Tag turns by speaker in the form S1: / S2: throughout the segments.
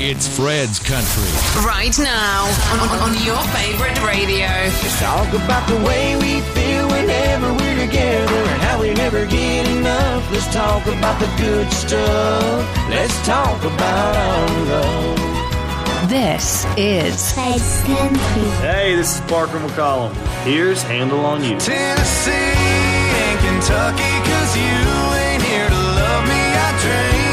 S1: It's Fred's Country.
S2: Right now on, on, on your favorite radio.
S3: Let's talk about the way we feel whenever we're together and how we never get enough. Let's talk about the good stuff. Let's talk about our love.
S4: This is
S5: Fred's Country.
S6: Hey, this is Parker McCollum. Here's Handle on You.
S7: Tennessee and Kentucky, cause you ain't here to love me. I drain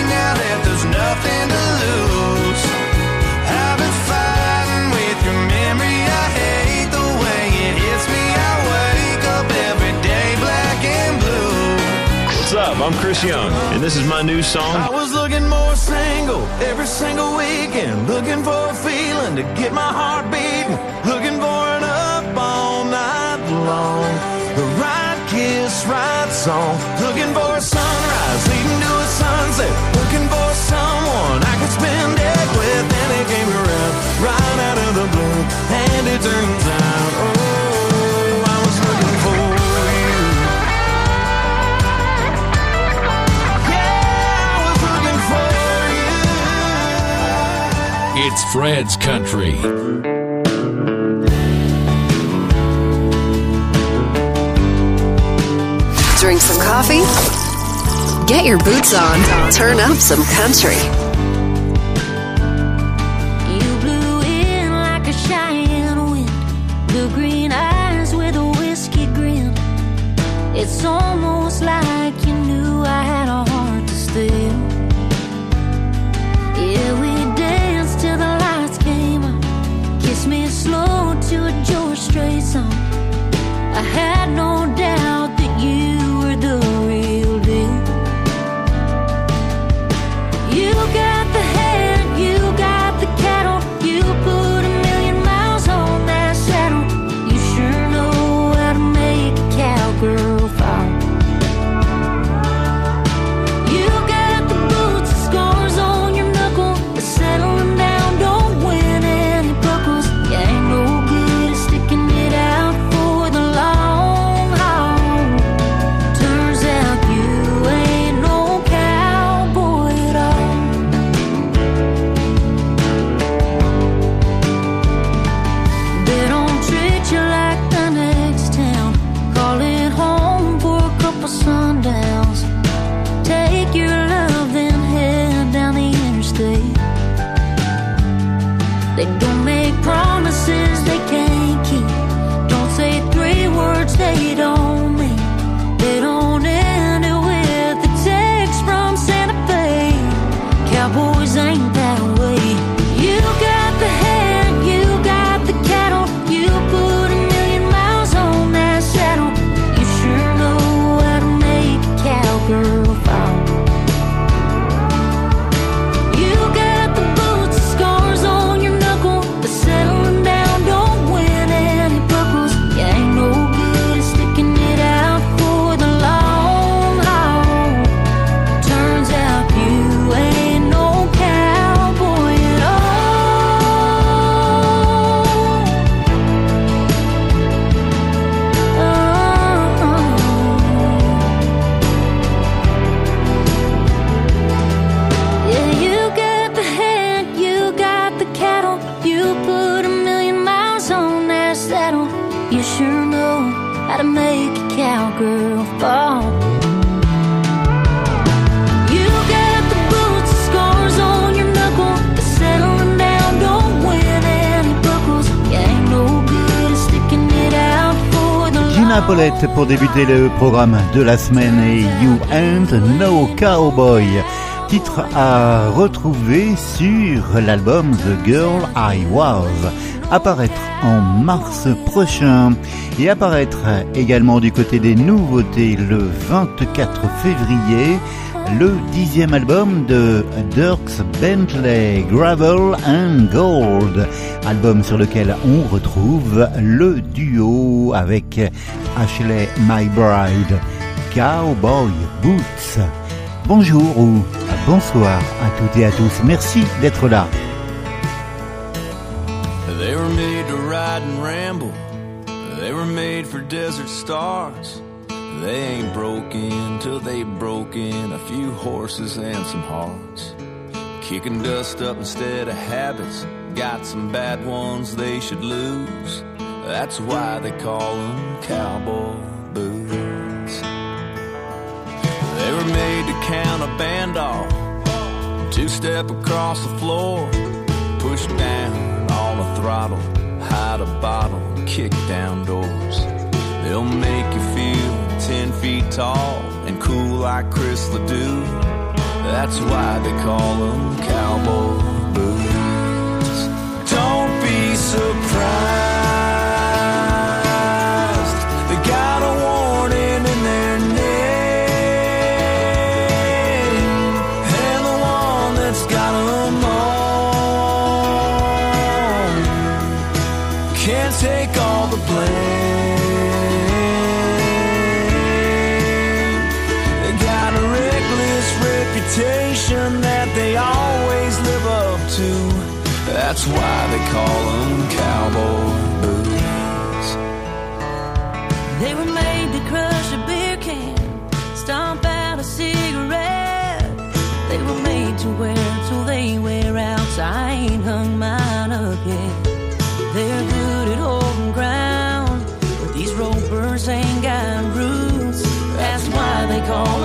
S6: I'm Chris Young, and this is my new song.
S7: I was looking more single every single weekend, looking for a feeling to get my heart beating, looking for an up all night long. The right kiss, right song, looking for a sunrise leading to a sunset, looking for someone I could spend it with. And it came around right out of the blue, and it turns out, oh,
S1: It's Fred's Country.
S4: drink some coffee, get your boots on, turn up some country.
S5: I had no doubt
S8: Pour débuter le programme de la semaine et You Ain't No Cowboy. Titre à retrouver sur l'album The Girl I Was. Apparaître en mars prochain et apparaître également du côté des nouveautés le 24 février le dixième album de Dirks Bentley, Gravel and Gold, album sur lequel on retrouve le duo avec Ashley McBryde, Cowboy Boots. Bonjour ou bonsoir à toutes et à tous. Merci d'être là.
S7: They were made to ride and ramble. They were made for desert stars. They ain't broke in till they broke in a few horses and some hearts.
S9: Kicking dust up instead of habits. Got some bad ones they should lose. That's why they call them cowboy boots. They were made to count a band off, two step across the floor, push down on the throttle, hide a bottle, kick down doors. They'll make you feel ten feet tall and cool like Chris Ledoux. That's why they call them cowboy boots. Don't be surprised. That's why they call them cowboy boots.
S5: They were made to crush a beer can, stomp out a cigarette. They were made to wear till they wear out. So I ain't hung mine up yet. They're good at holding ground, but these rope ain't got roots. That's why they call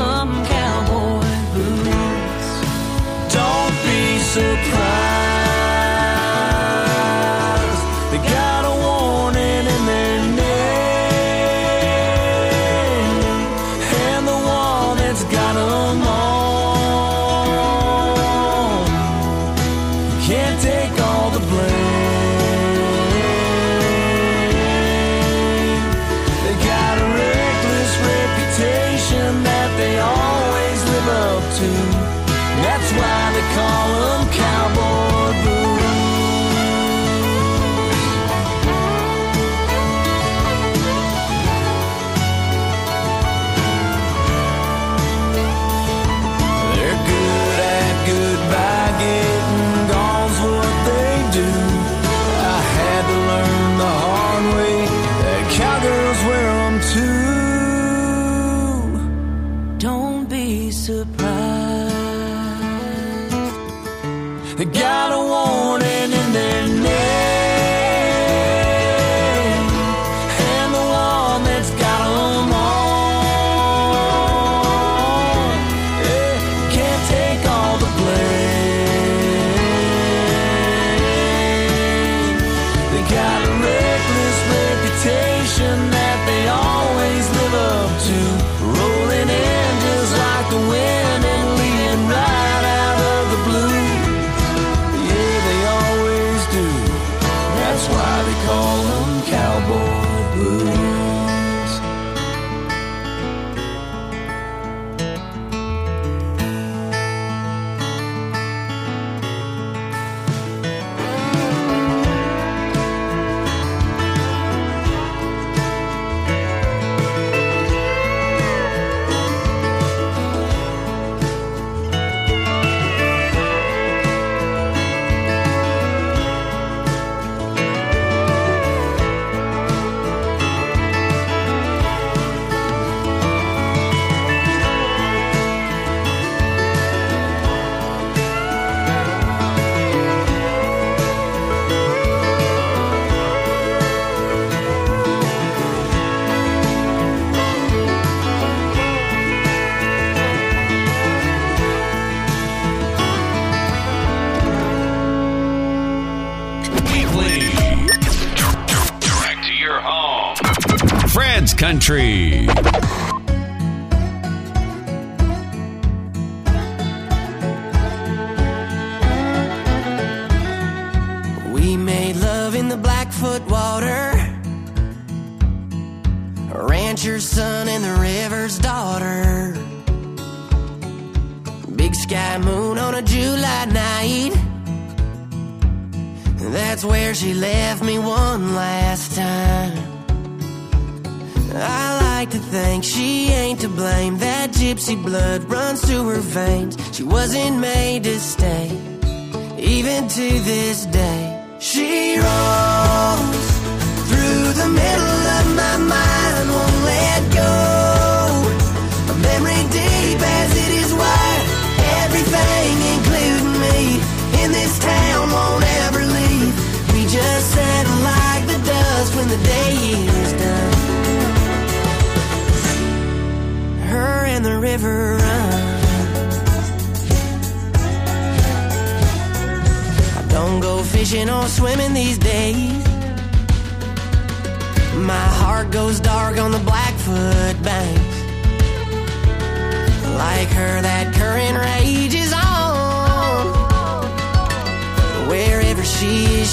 S10: Country.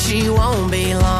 S11: she won't
S10: be long.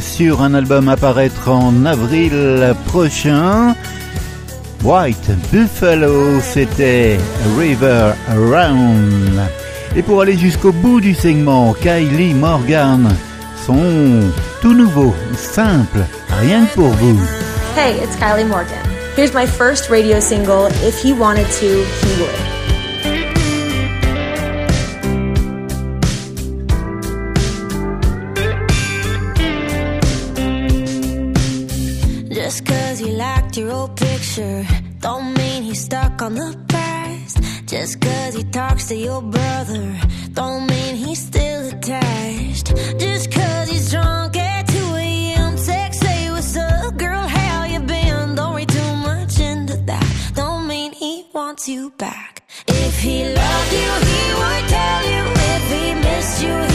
S8: Sur un album à paraître en avril prochain. White Buffalo, c'était River Around. Et pour aller jusqu'au bout du segment, Kylie Morgan, son tout nouveau, simple, rien que pour vous.
S12: Hey, it's Kylie Morgan. Here's my first radio single, If He Wanted To, He Would.
S13: Just cause he liked your old picture, don't mean he's stuck on the past. Just cause he talks to your brother, don't mean he's still attached. Just cause he's drunk at 2 a.m., text, say what's up, girl, how you been? Don't read too much into that, don't mean he wants you back. If he loved you, he would tell you. If he missed you,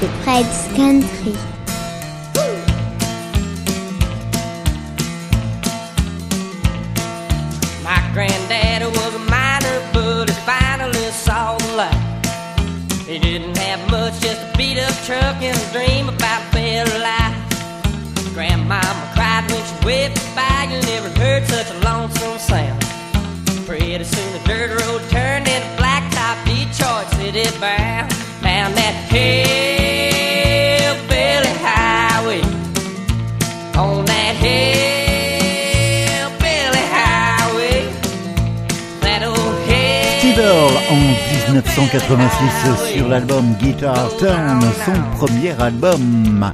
S14: de Fred's Country.
S10: My granddaddy was a miner, but he finally saw the light.
S15: He didn't have much, just a beat up truck and a dream about better life. Grandmama cried when she whipped by, you never heard such a lonesome sound. Pretty soon the dirt road turned into blacktop, Detroit city bound.
S8: En 1986 sur l'album Guitar Turn, son premier album.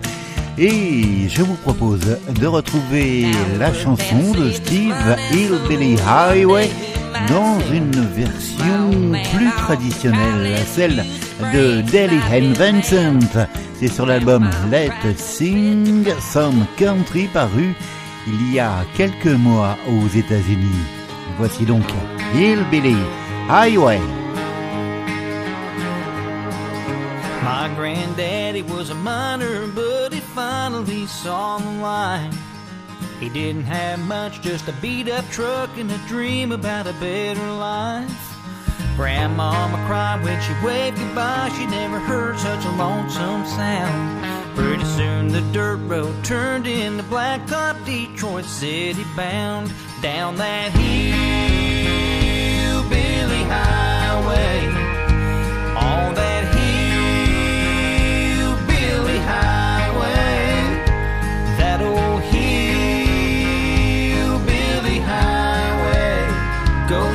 S8: Et je vous propose de retrouver la chanson de Steve Hillbilly Highway dans une version plus traditionnelle, celle de Deli and Vincent. C'est sur l'album Let Sing Some Country paru il y a quelques mois aux États-Unis. Voici donc Hillbilly Highway.
S16: My granddaddy was a miner, but he finally saw the light. He didn't have much, just a beat up truck and a dream about a better life. Grandmama cried when she waved goodbye, she never heard such a lonesome sound. Pretty soon the dirt road turned into blacktop Detroit City bound. Down that hillbilly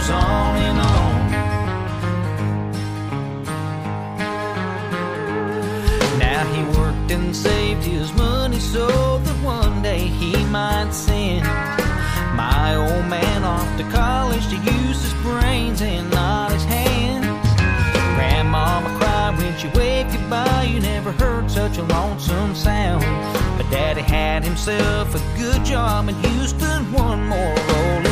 S16: on and on. Now he worked and saved his money so that one day he might send my old man off to college to use his brains and not his hands. Grandmama cried when she waved goodbye. You never heard such a lonesome sound. But Daddy had himself a good job in Houston, one more rolling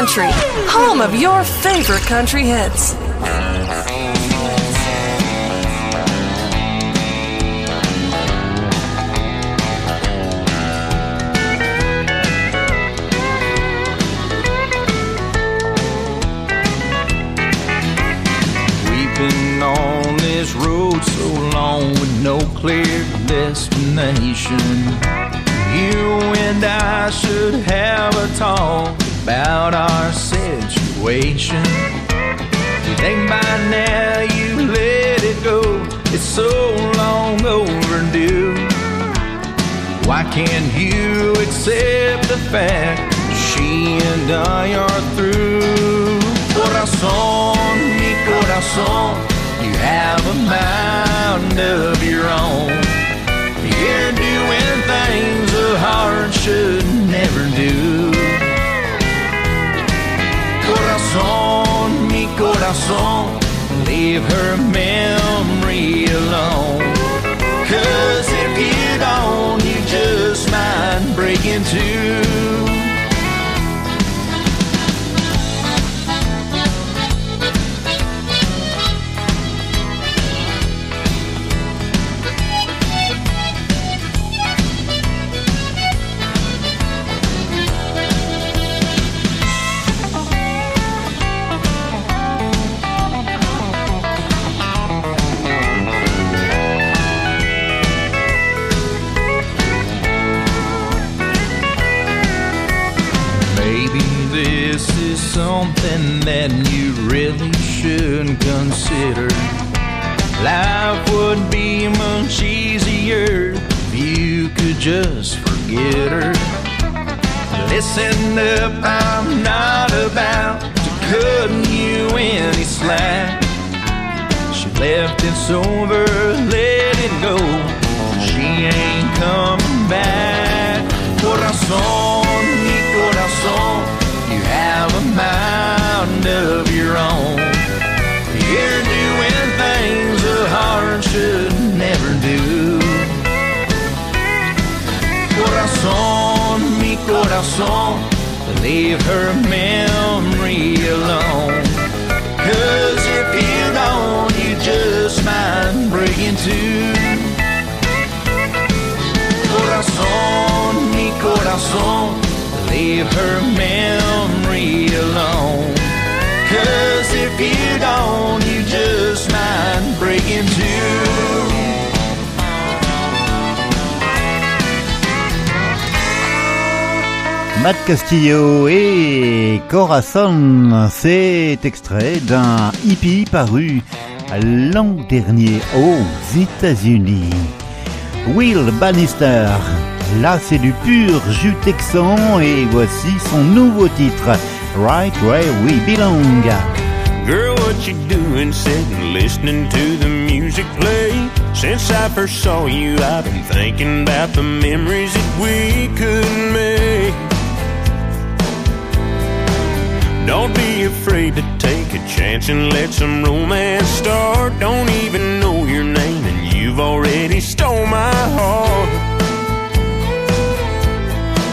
S4: Country, home of your favorite country hits.
S16: We've been on this road so long with no clear destination. You and I should have a talk
S9: about our situation. You think by now you let it go. It's so long overdue. Why can't you accept the fact she and I are through? Corazón, mi corazón, you have a mind of your own. You're doing things a heart should never do. Corazón, mi corazón, leave her memory alone. Cause if you don't, you just might break into.
S8: Castillo et Corazon, c'est extrait d'un hippie paru l'an dernier aux États-Unis. Will Bannister, là c'est du pur jus texan et voici son nouveau titre, Right Where We Belong.
S17: Girl, what you doing sitting listening to the music play? Since I first saw you, I've been thinking about the memories that we could make. Don't be afraid to take a chance and let some romance start. Don't even know your name, and you've already stole my heart.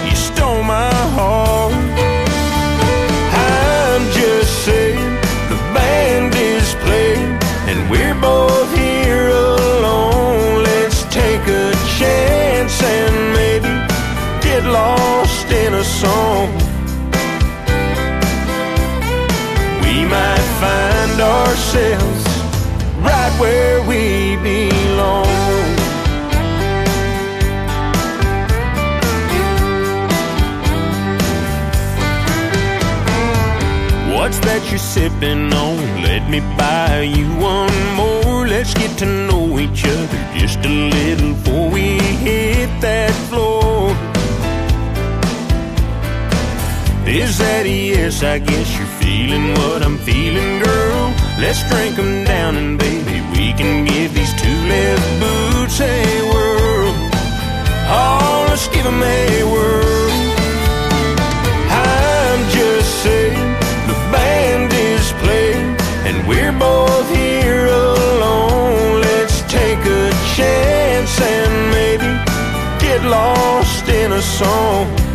S17: You stole my heart. I'm just saying the band is playing, and we're both here alone. Let's take a chance and maybe get lost in a song. Ourselves right where we belong. What's that you're sipping on? Let me buy you one more. Let's get to know each other just a little before we hit that floor. Is that a yes? I guess you're feeling what I'm feeling, girl. Let's drink 'em down and baby, we can give these two left boots a whirl. Oh, let's give 'em a whirl. I'm just saying the band is playing and we're both here alone. Let's take a chance and maybe get lost in a song.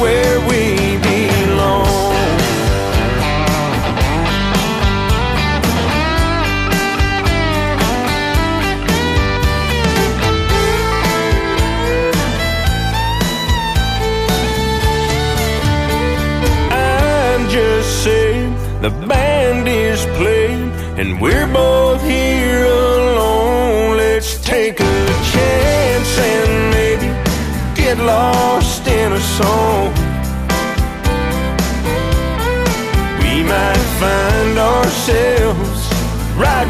S17: Where we belong. I'm just saying the band is playing and we're both here alone. Let's take a chance. And maybe get lost in a song.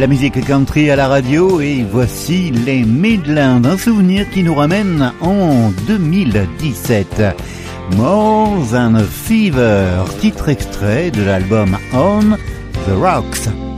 S18: la musique country à la radio et voici les Midlands, un souvenir qui nous ramène en 2017. More Than Fever, titre extrait de l'album On the Rocks.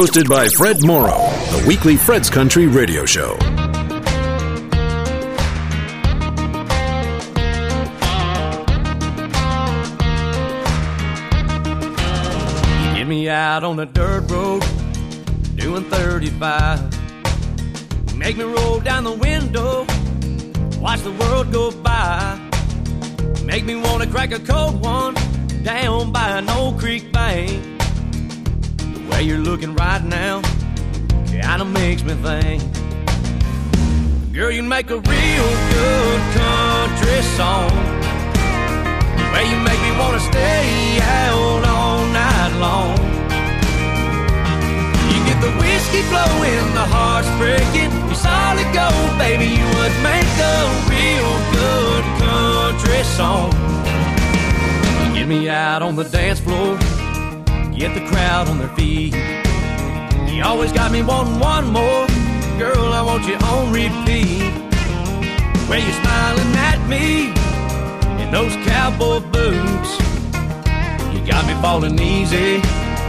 S6: Hosted by Fred Morrow, the weekly Fred's Country radio show.
S19: Get me out on the dirt road, doing 35. Make me roll down the window, watch the world go by. Make me wanna crack a cold one down by an old creek bank. Way you're looking right now kinda makes me think. Girl, you make a real good country song. The way you make me wanna stay out all night long. You get the whiskey flowing, the heart's breaking. Solid
S18: solid gold, baby, you would make a real good country song. Get me out on the dance floor, get the crowd on their feet. You always got me wanting one more, girl, I want you on repeat. Where you're smiling at me in those cowboy boots. You got me falling easy,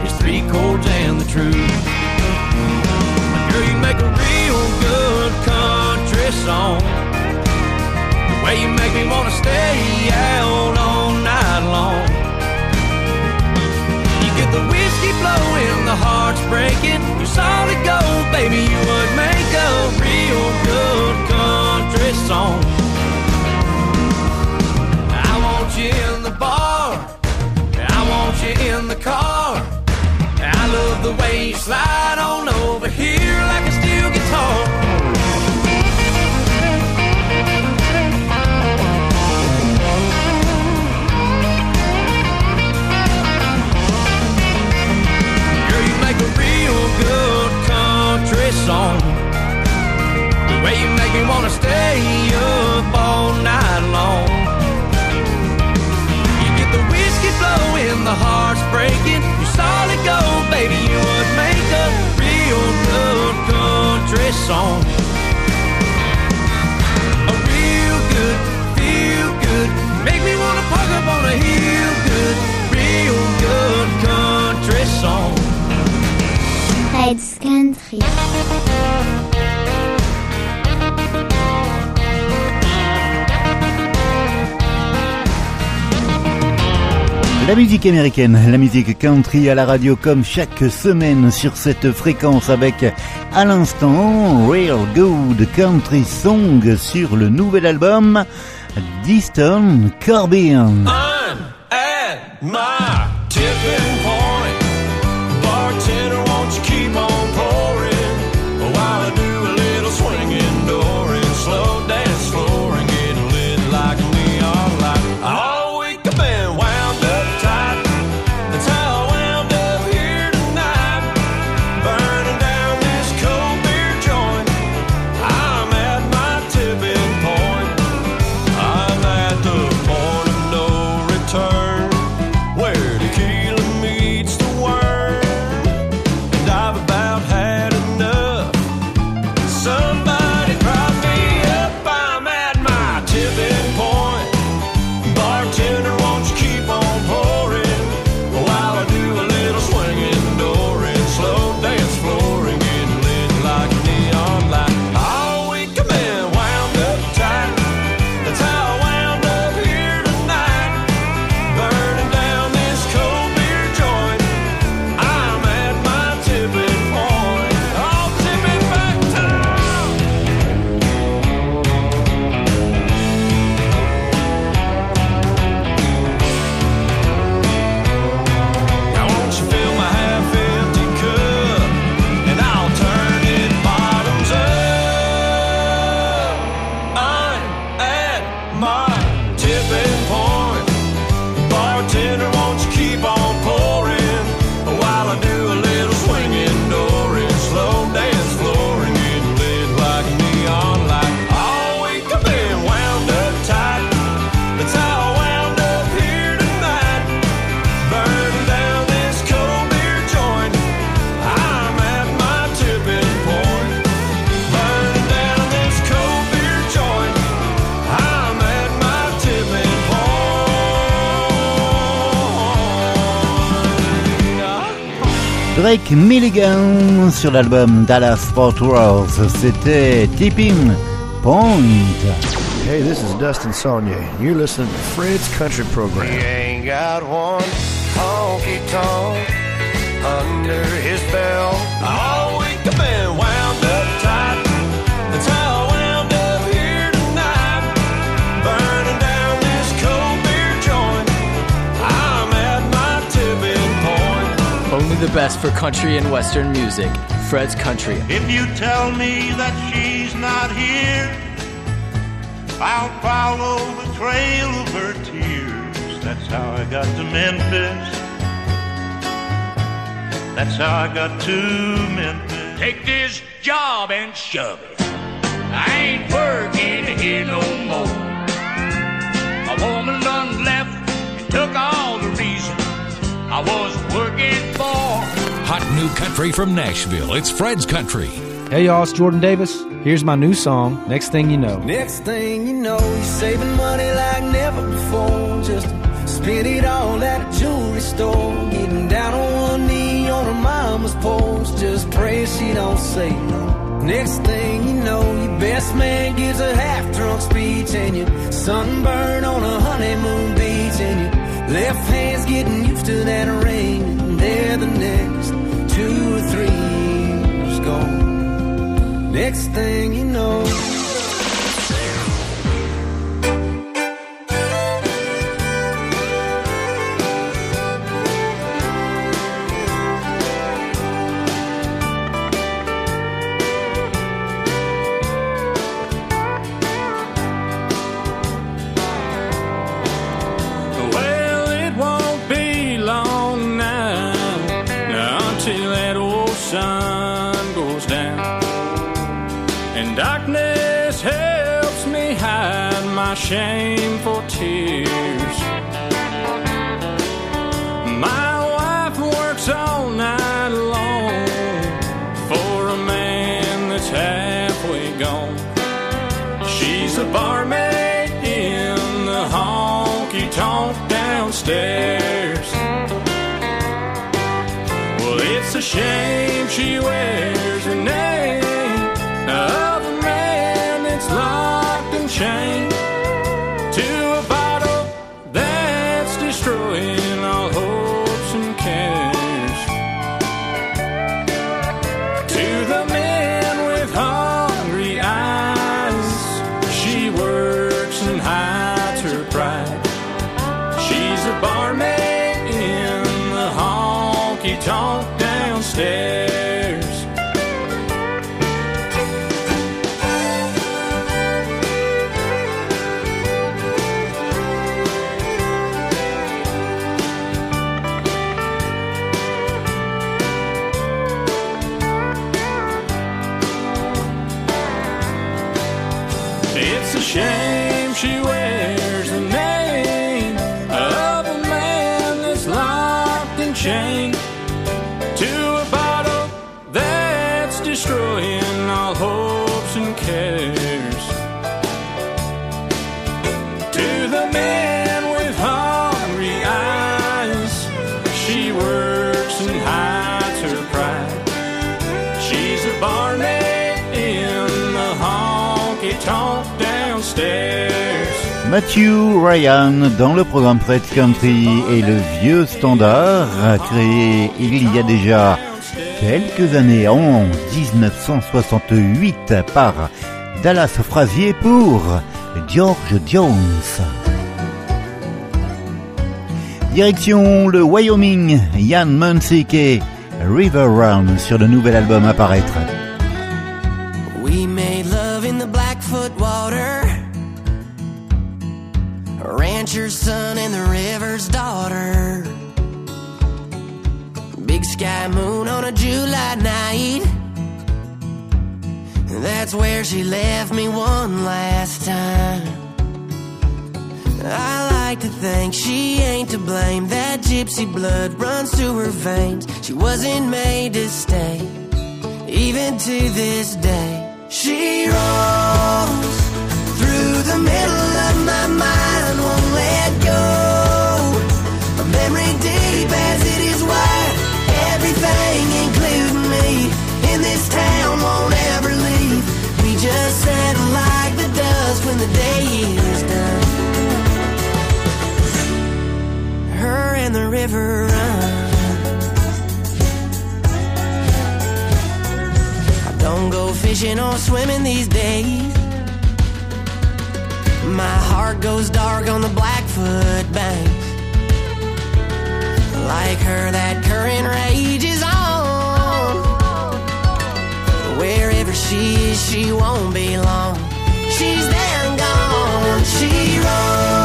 S18: it's three chords and the truth. Girl, you make a real good country song. The way you make me wanna stay out the whiskey flowing, the heart's breaking. You solid gold, baby, you would make a real good country song. I want you in the bar, I want you in the car. I love the way you slide on over here like a steel guitar. Song. The way you make me wanna stay up all night long. You get the whiskey flowing, the heart's breaking. You solid gold, baby. You would make a real good country song. A real good, feel good, make me wanna park up on a hill.
S8: La musique américaine, la musique country à la radio comme chaque semaine sur cette fréquence avec à l'instant Real Good Country Song sur le nouvel album Diston Caribbean.
S20: I'm at my
S8: Milligan sur l'album Dallas Fort Worth, c'était Tipping Point.
S21: Hey, this is Dustin Saunier. You're listening to Fred's Country Program.
S20: He ain't got one honky tonk under his belt. All
S22: the best for country and western music. Fred's Country.
S23: If you tell me that she's not here, I'll follow the trail of her tears. That's how I got to Memphis. That's how I got to Memphis.
S24: Take this job and shove it. I ain't working here no more. A woman done left and took all the reason I was working for.
S1: Hot new country from Nashville. It's Fred's Country.
S18: Hey y'all, it's Jordan Davis. Here's my new song, Next Thing You Know.
S10: Next thing you know, you're saving money like never before. Just spend it all at a jewelry store. Getting down on one knee on her mama's porch. Just pray she don't say no. Next thing you know, your best man gives a half drunk speech. And you sunburn on a honeymoon beach. And your left hand's getting ring. And there the next two or three years gone. Next thing you know.
S25: Shameful tears. My wife works all night long for a man that's halfway gone. She's a barmaid in the honky tonk downstairs. Well, it's a shame she wears her name of a man that's locked and chained
S8: Matthew Ryan dans le programme Fred Country et le vieux standard créé il y a déjà quelques années en 1968 par Dallas Frazier pour George Jones. Direction le Wyoming, Ian Munsick et River Run sur le nouvel album à paraître.
S10: To blame. That gypsy blood runs through her veins. She wasn't made to stay, even to this day. She rolls through the middle of my mind, won't let go. A memory deep as it is wide. Everything, including me, in this town won't ever leave. We just settle like the dust when the day is Her and the river run. I don't go fishing or swimming these days. My heart goes dark on the Blackfoot banks. Like her, that current rages on. Wherever she is, she won't be long. She's there and gone. She rolls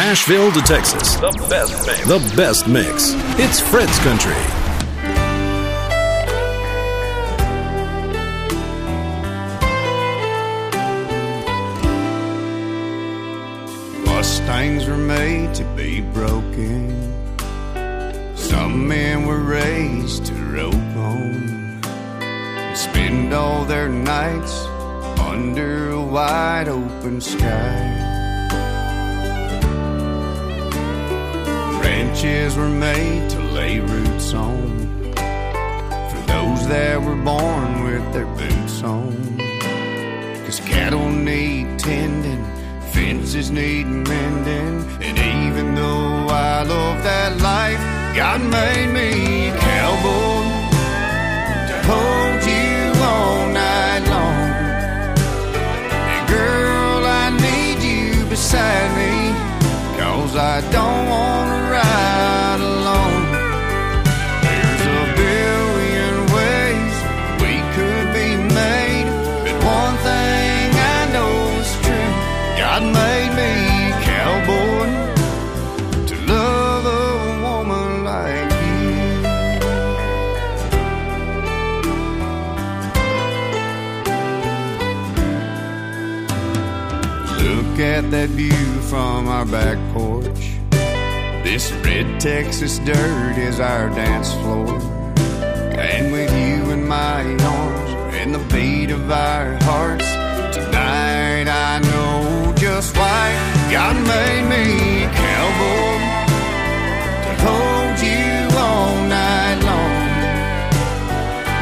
S10: Nashville to Texas, the best mix. The best mix. It's Fred's Country.
S7: Mustangs were made to be broken. Some men were raised to rope on and spend all their nights under a wide open sky. Ranches were made to lay roots on for those that were born with their boots on. Cause cattle need tending, fences need mending, and even though I love that life, God made me a cowboy to hold you all night long. And girl, I need you beside me, cause I don't wanna at that view from our back porch. This red Texas dirt is our dance floor. And with you in my arms and the beat of our hearts, tonight I know just why God made me a cowboy to hold you all night long.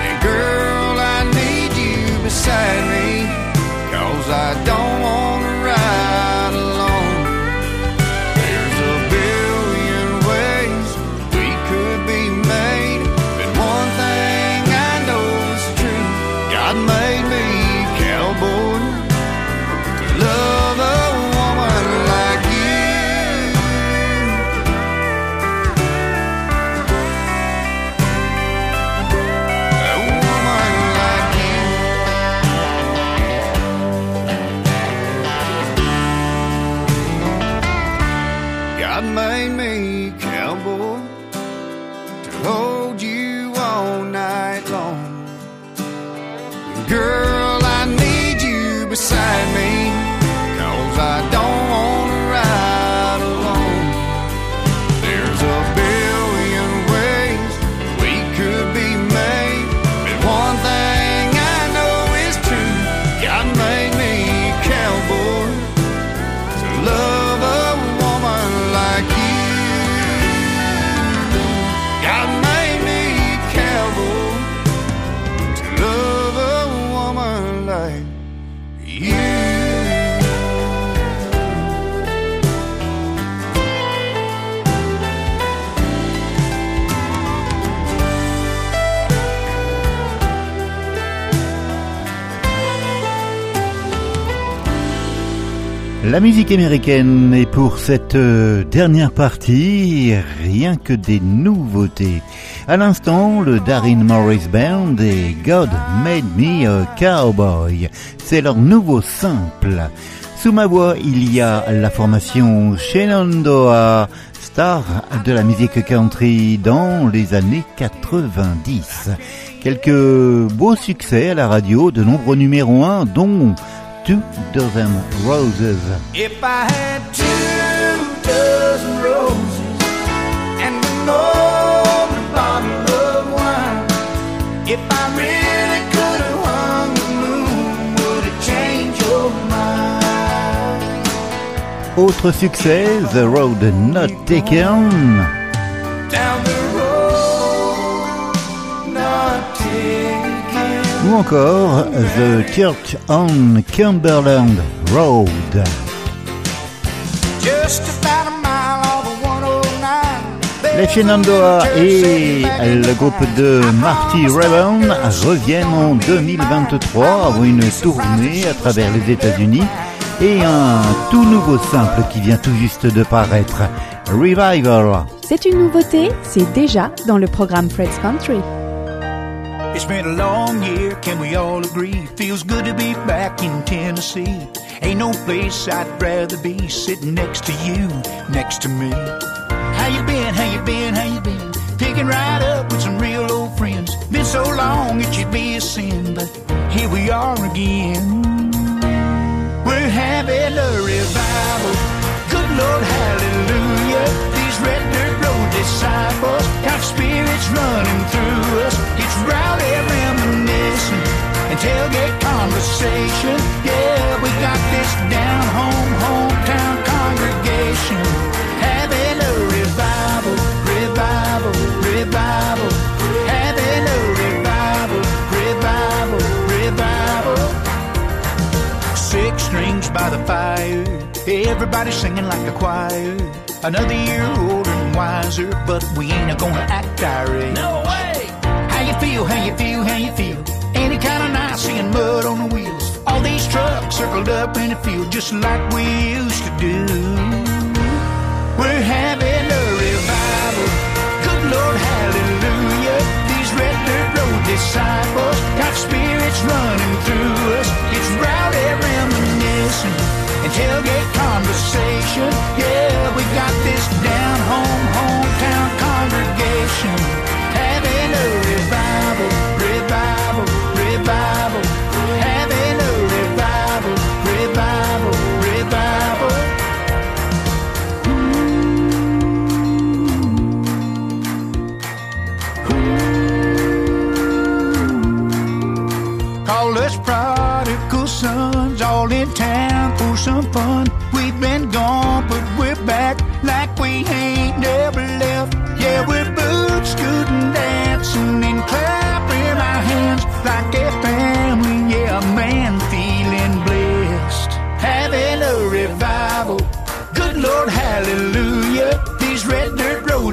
S7: And girl, I need you beside me,
S8: La musique américaine et pour cette euh, dernière partie, rien que des nouveautés. À l'instant, le Darin Morris Band et God Made Me a Cowboy. C'est leur nouveau simple. Sous ma voix, il y a la formation Shenandoah, star de la musique country dans les années 90. Quelques beaux succès à la radio, de nombreux numéros 1, dont Two Dozen Roses.
S18: If I had two dozen roses and an old bottle of wine, if I really could have hung the moon, would it change your mind?
S8: Autre succès, The Road Not Taken.
S18: Down the
S8: Ou encore The Church on Cumberland Road.
S18: 109.
S8: Les Shenandoah et le groupe de Marty Raven reviennent en 2023 avant une tournée à travers les États-Unis et un tout nouveau simple qui vient tout juste de paraître, Revival.
S26: C'est une nouveauté, c'est déjà dans le programme Fred's Country. It's been a long year, can we all agree? Feels good to be back in Tennessee. Ain't no place I'd rather be sitting next to you, next to me. How you been? How you been? How you been? Picking right up with some real old friends. Been so long it should be a sin, but here we are again. We're having a revival. Good Lord, hallelujah. Disciples got spirits running through us. It's rowdy reminiscing and tailgate conversation. Yeah, we got this down home, hometown congregation. Having a revival, revival, revival. Having a revival, revival, revival. Six strings by the fire, everybody singing like a choir. Another year and wiser, but we ain't gonna act irate. No way! How you feel, how you feel, how you feel? Ain't it kinda nice seeing mud on the wheels? All these trucks circled up in the field just like we used to do. We're having a revival. Good Lord, hallelujah. These red dirt road disciples got spirits running through us. It's rowdy reminiscing and tailgate conversation. Yeah, we got this down home, hometown congregation.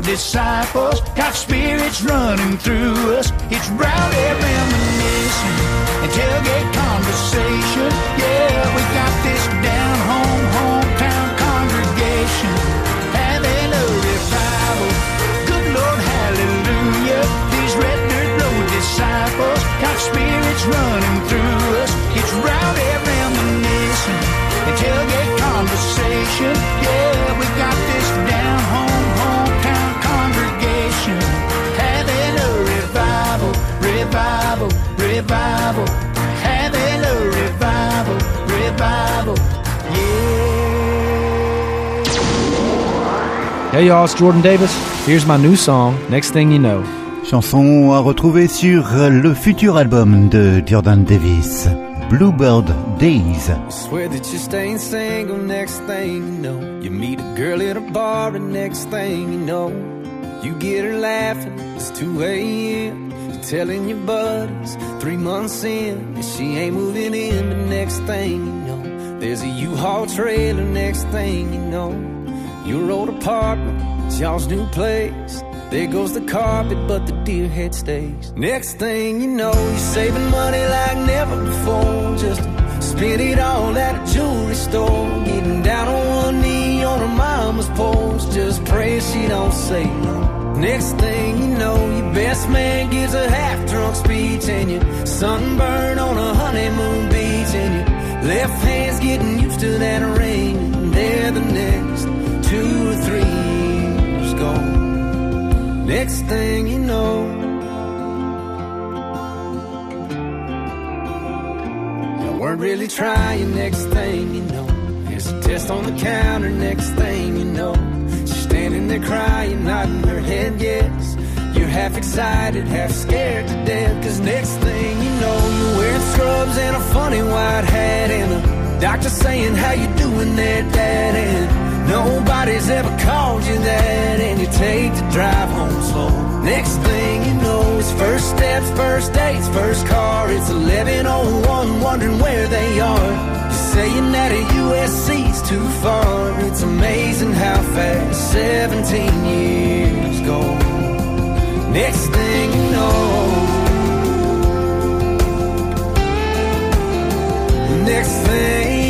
S26: Disciples got spirits running through us. It's rowdy reminiscing
S27: Hey y'all, it's Jordan Davis. Here's my new song, Next Thing You Know.
S8: Chanson à retrouver sur le futur album de Jordan Davis, Bluebird Days.
S18: Swear that you're staying single, next thing you know. You meet a girl at a bar, and next thing you know, you get her laughing. It's 2 a.m. You're telling your buddies three months in, and she ain't moving in. But next thing you know, there's a U-Haul trailer. Next thing you know, your old apartment, it's y'all's new place. There goes the carpet, but the deer head stays. Next thing you know, you're saving money like never before. Just spend it all at a jewelry store. Getting down on one knee on her mama's porch. Just pray she don't say no. Next thing you know, your best man gives a half drunk speech. And you sunburn on a honeymoon beach. And your left hand's getting used to that ring. And there the next two three years gone. Next thing you know, you weren't really trying. Next thing you know, there's a test on the counter. Next thing you know, she's standing there crying, nodding her head yes. You're half excited, half scared to death. Cause next thing you know, you're wearing scrubs and a funny white hat. And the doctor saying, How you doing there, Dad? And nobody's ever called you that. And you take the drive home slow. Next thing you know, it's first steps, first dates, first car. It's 1101, wondering where they are. You're saying that a USC's too far. It's amazing how fast 17 years go. Next thing you know, next thing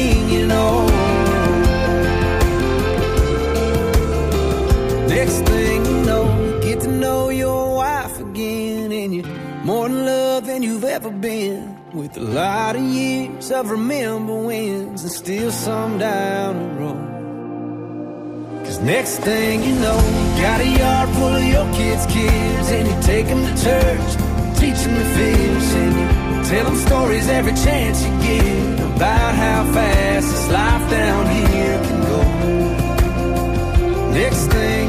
S18: next thing you know, you get to know your wife again, and you're more in love than you've ever been. With a lot of years of remember wins and still some down the road. Cause next thing you know, you got a yard full of your kids' kids, and you take them to church, teach them to fish, and you tell them stories every chance you get about how fast this life down here can go. Next thing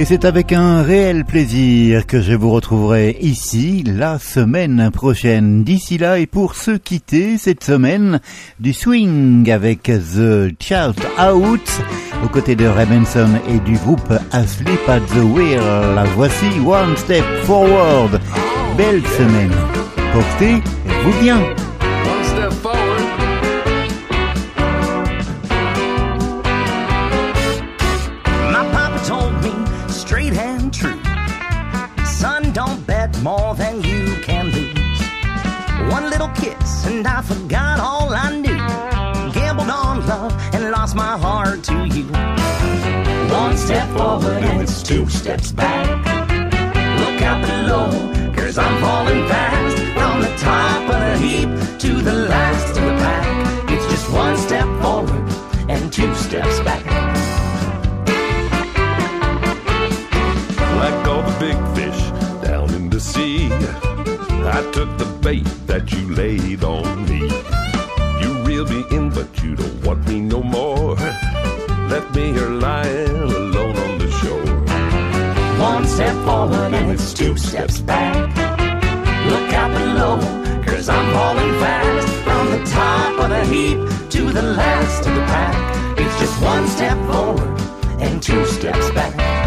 S8: Et c'est avec un réel plaisir que je vous retrouverai ici la semaine prochaine. D'ici là, et pour se quitter cette semaine, du swing avec The Shout Out, aux côtés de Rebenson et du groupe Asleep at the Wheel. La voici One Step Forward. Belle semaine. Portez-vous bien.
S28: One step forward.
S29: My papa told me straight and true. Son, don't bet more than you can lose. One little kiss and I forgot all I knew. Gambled on love and lost my heart to you. One step forward and it's two steps back. Look out below, cause I'm falling fast. Top of the heap to the last of the pack. It's just one step forward and two steps back.
S20: like all the big fish down in the sea. I took the bait that you laid on me. You reeled me in, but you don't want me no more. Left me here lying alone on the shore.
S29: One step forward and it's two steps back. Out below, cause I'm falling fast. From the top of the heap to the last of the pack. It's just one step forward and two steps back.